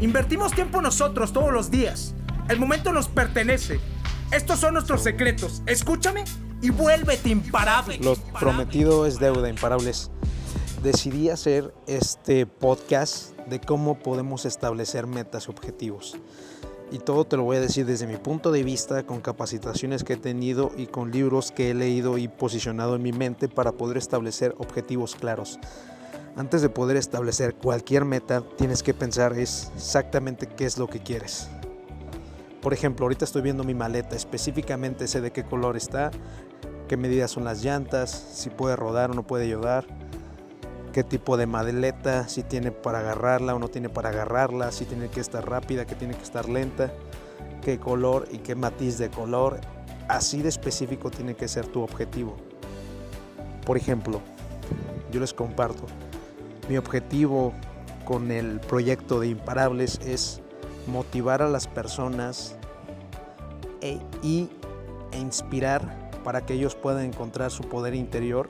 Invertimos tiempo nosotros todos los días. El momento nos pertenece. Estos son nuestros secretos. Escúchame y vuélvete imparable. Lo prometido es deuda, imparables. Decidí hacer este podcast de cómo podemos establecer metas y objetivos y todo te lo voy a decir desde mi punto de vista, con capacitaciones que he tenido y con libros que he leído y posicionado en mi mente para poder establecer objetivos claros. Antes de poder establecer cualquier meta, tienes que pensar exactamente qué es lo que quieres. Por ejemplo, ahorita estoy viendo mi maleta, específicamente sé de qué color está, qué medidas son las llantas, si puede rodar o no puede ayudar qué tipo de maleta, si tiene para agarrarla o no tiene para agarrarla, si tiene que estar rápida, que tiene que estar lenta, qué color y qué matiz de color. Así de específico tiene que ser tu objetivo. Por ejemplo, yo les comparto, mi objetivo con el proyecto de Imparables es motivar a las personas e, y, e inspirar para que ellos puedan encontrar su poder interior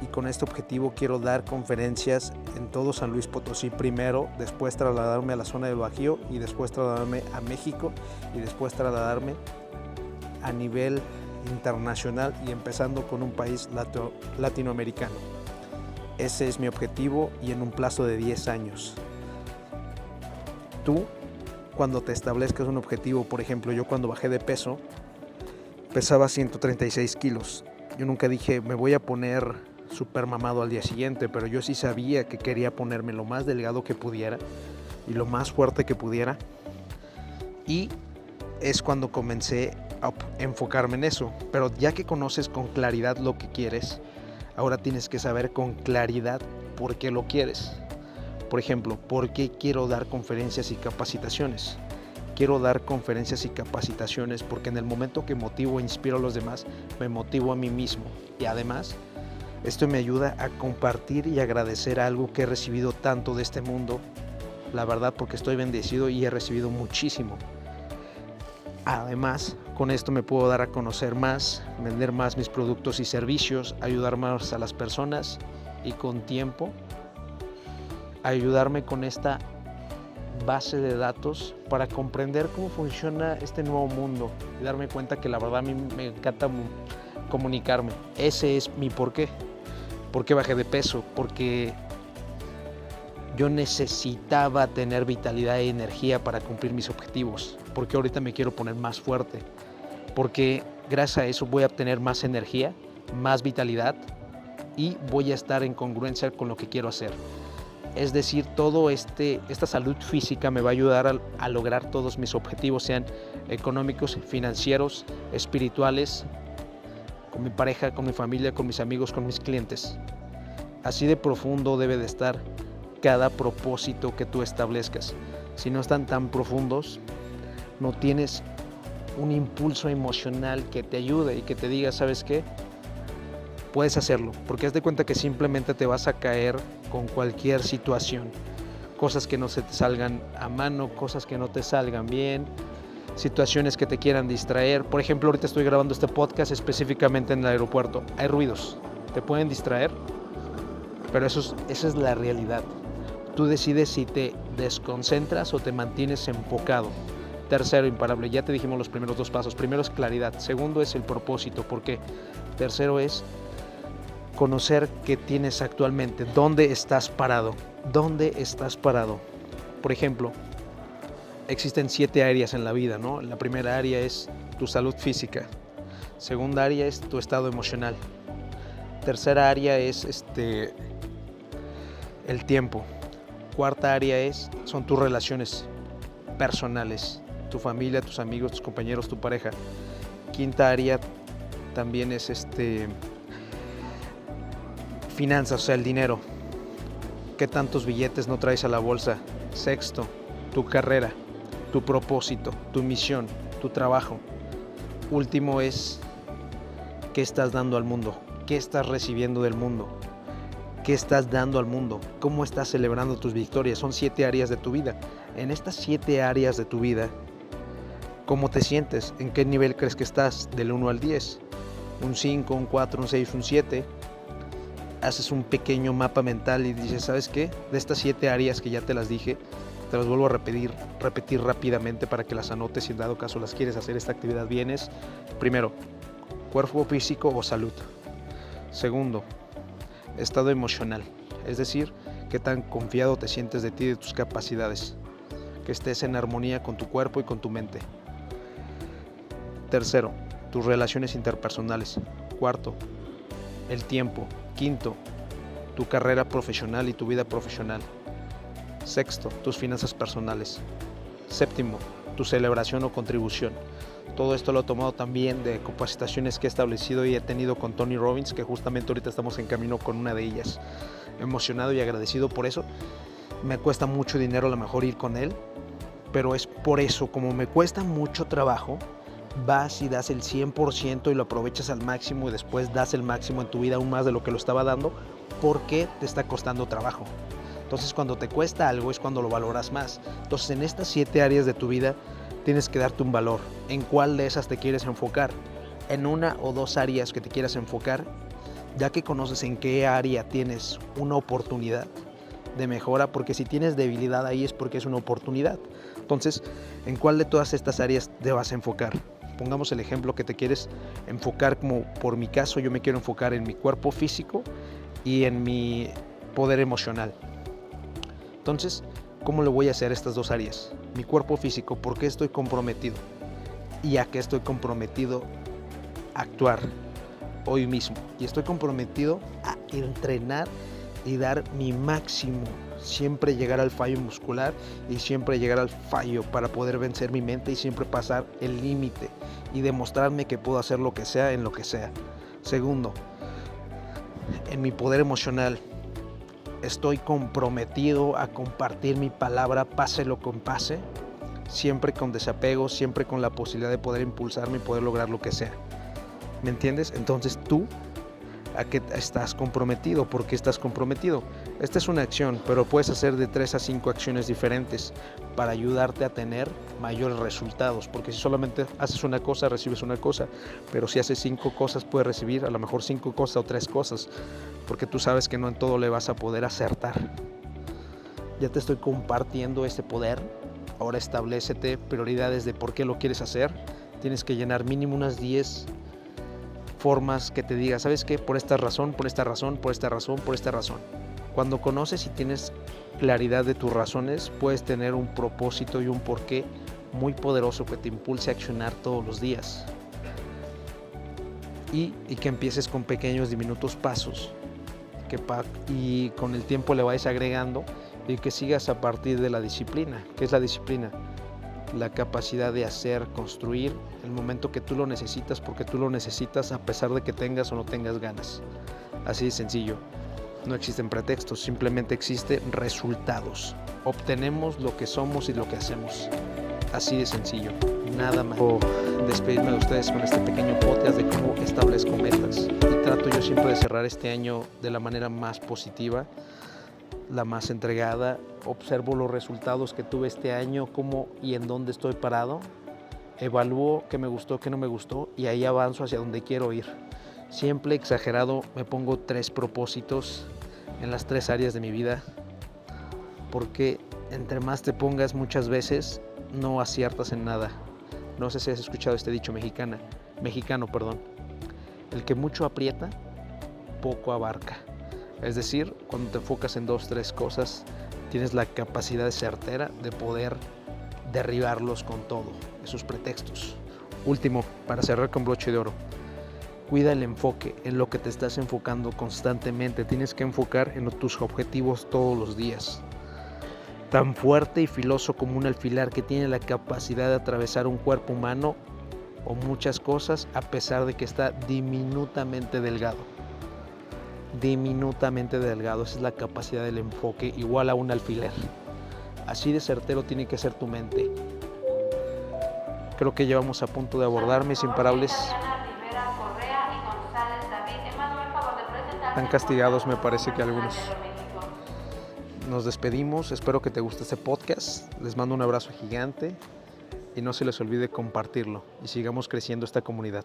y con este objetivo quiero dar conferencias en todo San Luis Potosí primero, después trasladarme a la zona del Bajío y después trasladarme a México y después trasladarme a nivel internacional y empezando con un país latinoamericano. Ese es mi objetivo y en un plazo de 10 años. Tú, cuando te establezcas un objetivo, por ejemplo, yo cuando bajé de peso, pesaba 136 kilos. Yo nunca dije, me voy a poner súper mamado al día siguiente, pero yo sí sabía que quería ponerme lo más delgado que pudiera y lo más fuerte que pudiera. Y es cuando comencé a enfocarme en eso. Pero ya que conoces con claridad lo que quieres, ahora tienes que saber con claridad por qué lo quieres. Por ejemplo, ¿por qué quiero dar conferencias y capacitaciones? Quiero dar conferencias y capacitaciones porque en el momento que motivo e inspiro a los demás, me motivo a mí mismo. Y además, esto me ayuda a compartir y agradecer algo que he recibido tanto de este mundo. La verdad porque estoy bendecido y he recibido muchísimo. Además, con esto me puedo dar a conocer más, vender más mis productos y servicios, ayudar más a las personas y con tiempo ayudarme con esta base de datos para comprender cómo funciona este nuevo mundo y darme cuenta que la verdad a mí me encanta comunicarme. Ese es mi porqué. ¿Por qué bajé de peso? Porque yo necesitaba tener vitalidad y energía para cumplir mis objetivos. Porque ahorita me quiero poner más fuerte. Porque gracias a eso voy a obtener más energía, más vitalidad y voy a estar en congruencia con lo que quiero hacer. Es decir, todo este esta salud física me va a ayudar a, a lograr todos mis objetivos, sean económicos, financieros, espirituales, con mi pareja, con mi familia, con mis amigos, con mis clientes. Así de profundo debe de estar cada propósito que tú establezcas. Si no están tan profundos, no tienes un impulso emocional que te ayude y que te diga, ¿sabes qué? Puedes hacerlo, porque haz de cuenta que simplemente te vas a caer con cualquier situación. Cosas que no se te salgan a mano, cosas que no te salgan bien, situaciones que te quieran distraer. Por ejemplo, ahorita estoy grabando este podcast específicamente en el aeropuerto. Hay ruidos, te pueden distraer, pero eso es, esa es la realidad. Tú decides si te desconcentras o te mantienes enfocado. Tercero, imparable. Ya te dijimos los primeros dos pasos. Primero es claridad. Segundo es el propósito. ¿Por qué? Tercero es conocer qué tienes actualmente. ¿Dónde estás parado? ¿Dónde estás parado? Por ejemplo, existen siete áreas en la vida, ¿no? La primera área es tu salud física. Segunda área es tu estado emocional. Tercera área es este el tiempo. Cuarta área es son tus relaciones personales, tu familia, tus amigos, tus compañeros, tu pareja. Quinta área también es este finanzas, o sea, el dinero. ¿Qué tantos billetes no traes a la bolsa? Sexto, tu carrera, tu propósito, tu misión, tu trabajo. Último es, ¿qué estás dando al mundo? ¿Qué estás recibiendo del mundo? ¿Qué estás dando al mundo? ¿Cómo estás celebrando tus victorias? Son siete áreas de tu vida. En estas siete áreas de tu vida, ¿cómo te sientes? ¿En qué nivel crees que estás? Del 1 al 10. Un 5, un 4, un 6, un 7. Haces un pequeño mapa mental y dices, ¿sabes qué? De estas siete áreas que ya te las dije, te las vuelvo a repetir, repetir rápidamente para que las anotes si en dado caso las quieres hacer esta actividad vienes. Primero, cuerpo físico o salud. Segundo, estado emocional, es decir, qué tan confiado te sientes de ti y de tus capacidades, que estés en armonía con tu cuerpo y con tu mente. Tercero, tus relaciones interpersonales. Cuarto, el tiempo. Quinto, tu carrera profesional y tu vida profesional. Sexto, tus finanzas personales. Séptimo, tu celebración o contribución. Todo esto lo he tomado también de capacitaciones que he establecido y he tenido con Tony Robbins, que justamente ahorita estamos en camino con una de ellas. Emocionado y agradecido por eso. Me cuesta mucho dinero a lo mejor ir con él, pero es por eso, como me cuesta mucho trabajo, vas y das el 100% y lo aprovechas al máximo y después das el máximo en tu vida aún más de lo que lo estaba dando, porque te está costando trabajo. Entonces cuando te cuesta algo es cuando lo valoras más. Entonces en estas siete áreas de tu vida tienes que darte un valor. ¿En cuál de esas te quieres enfocar? En una o dos áreas que te quieras enfocar, ya que conoces en qué área tienes una oportunidad de mejora, porque si tienes debilidad ahí es porque es una oportunidad. Entonces, ¿en cuál de todas estas áreas te vas a enfocar? Pongamos el ejemplo que te quieres enfocar, como por mi caso, yo me quiero enfocar en mi cuerpo físico y en mi poder emocional. Entonces, ¿cómo lo voy a hacer estas dos áreas? Mi cuerpo físico, ¿por qué estoy comprometido? Y a qué estoy comprometido a actuar hoy mismo. Y estoy comprometido a entrenar y dar mi máximo. Siempre llegar al fallo muscular y siempre llegar al fallo para poder vencer mi mente y siempre pasar el límite y demostrarme que puedo hacer lo que sea en lo que sea. Segundo, en mi poder emocional, estoy comprometido a compartir mi palabra, pase lo que pase, siempre con desapego, siempre con la posibilidad de poder impulsarme y poder lograr lo que sea. ¿Me entiendes? Entonces tú a qué estás comprometido, por qué estás comprometido. Esta es una acción, pero puedes hacer de tres a cinco acciones diferentes para ayudarte a tener mayores resultados, porque si solamente haces una cosa, recibes una cosa, pero si haces cinco cosas, puedes recibir a lo mejor cinco cosas o tres cosas, porque tú sabes que no en todo le vas a poder acertar. Ya te estoy compartiendo este poder, ahora establecete prioridades de por qué lo quieres hacer, tienes que llenar mínimo unas 10 formas que te diga, ¿sabes qué? Por esta razón, por esta razón, por esta razón, por esta razón. Cuando conoces y tienes claridad de tus razones, puedes tener un propósito y un porqué muy poderoso que te impulse a accionar todos los días. Y, que empieces con pequeños diminutos pasos que y con el tiempo le vayas agregando y que sigas a partir de la disciplina. ¿Qué es la disciplina? La capacidad de hacer, construir, el momento que tú lo necesitas, porque tú lo necesitas a pesar de que tengas o no tengas ganas. Así de sencillo. No existen pretextos, simplemente existen resultados. Obtenemos lo que somos y lo que hacemos. Así de sencillo. Nada más. despedirme de ustedes con este pequeño podcast de cómo establezco metas. Y trato yo siempre de cerrar este año de la manera más positiva la más entregada, observo los resultados que tuve este año, cómo y en dónde estoy parado, evalúo qué me gustó, qué no me gustó y ahí avanzo hacia donde quiero ir. Siempre exagerado me pongo tres propósitos en las tres áreas de mi vida, porque entre más te pongas muchas veces no aciertas en nada. No sé si has escuchado este dicho mexicana, mexicano, perdón. El que mucho aprieta, poco abarca. Es decir, cuando te enfocas en dos, tres cosas, tienes la capacidad certera de poder derribarlos con todo, esos pretextos. Último, para cerrar con broche de oro, cuida el enfoque en lo que te estás enfocando constantemente. Tienes que enfocar en tus objetivos todos los días. Tan fuerte y filoso como un alfilar que tiene la capacidad de atravesar un cuerpo humano o muchas cosas a pesar de que está diminutamente delgado. Diminutamente delgado. Esa es la capacidad del enfoque, igual a un alfiler. Así de certero tiene que ser tu mente. Creo que llevamos a punto de abordar mis imparables. Están castigados me parece que algunos. Nos despedimos, espero que te guste este podcast. Les mando un abrazo gigante y no se les olvide compartirlo y sigamos creciendo esta comunidad.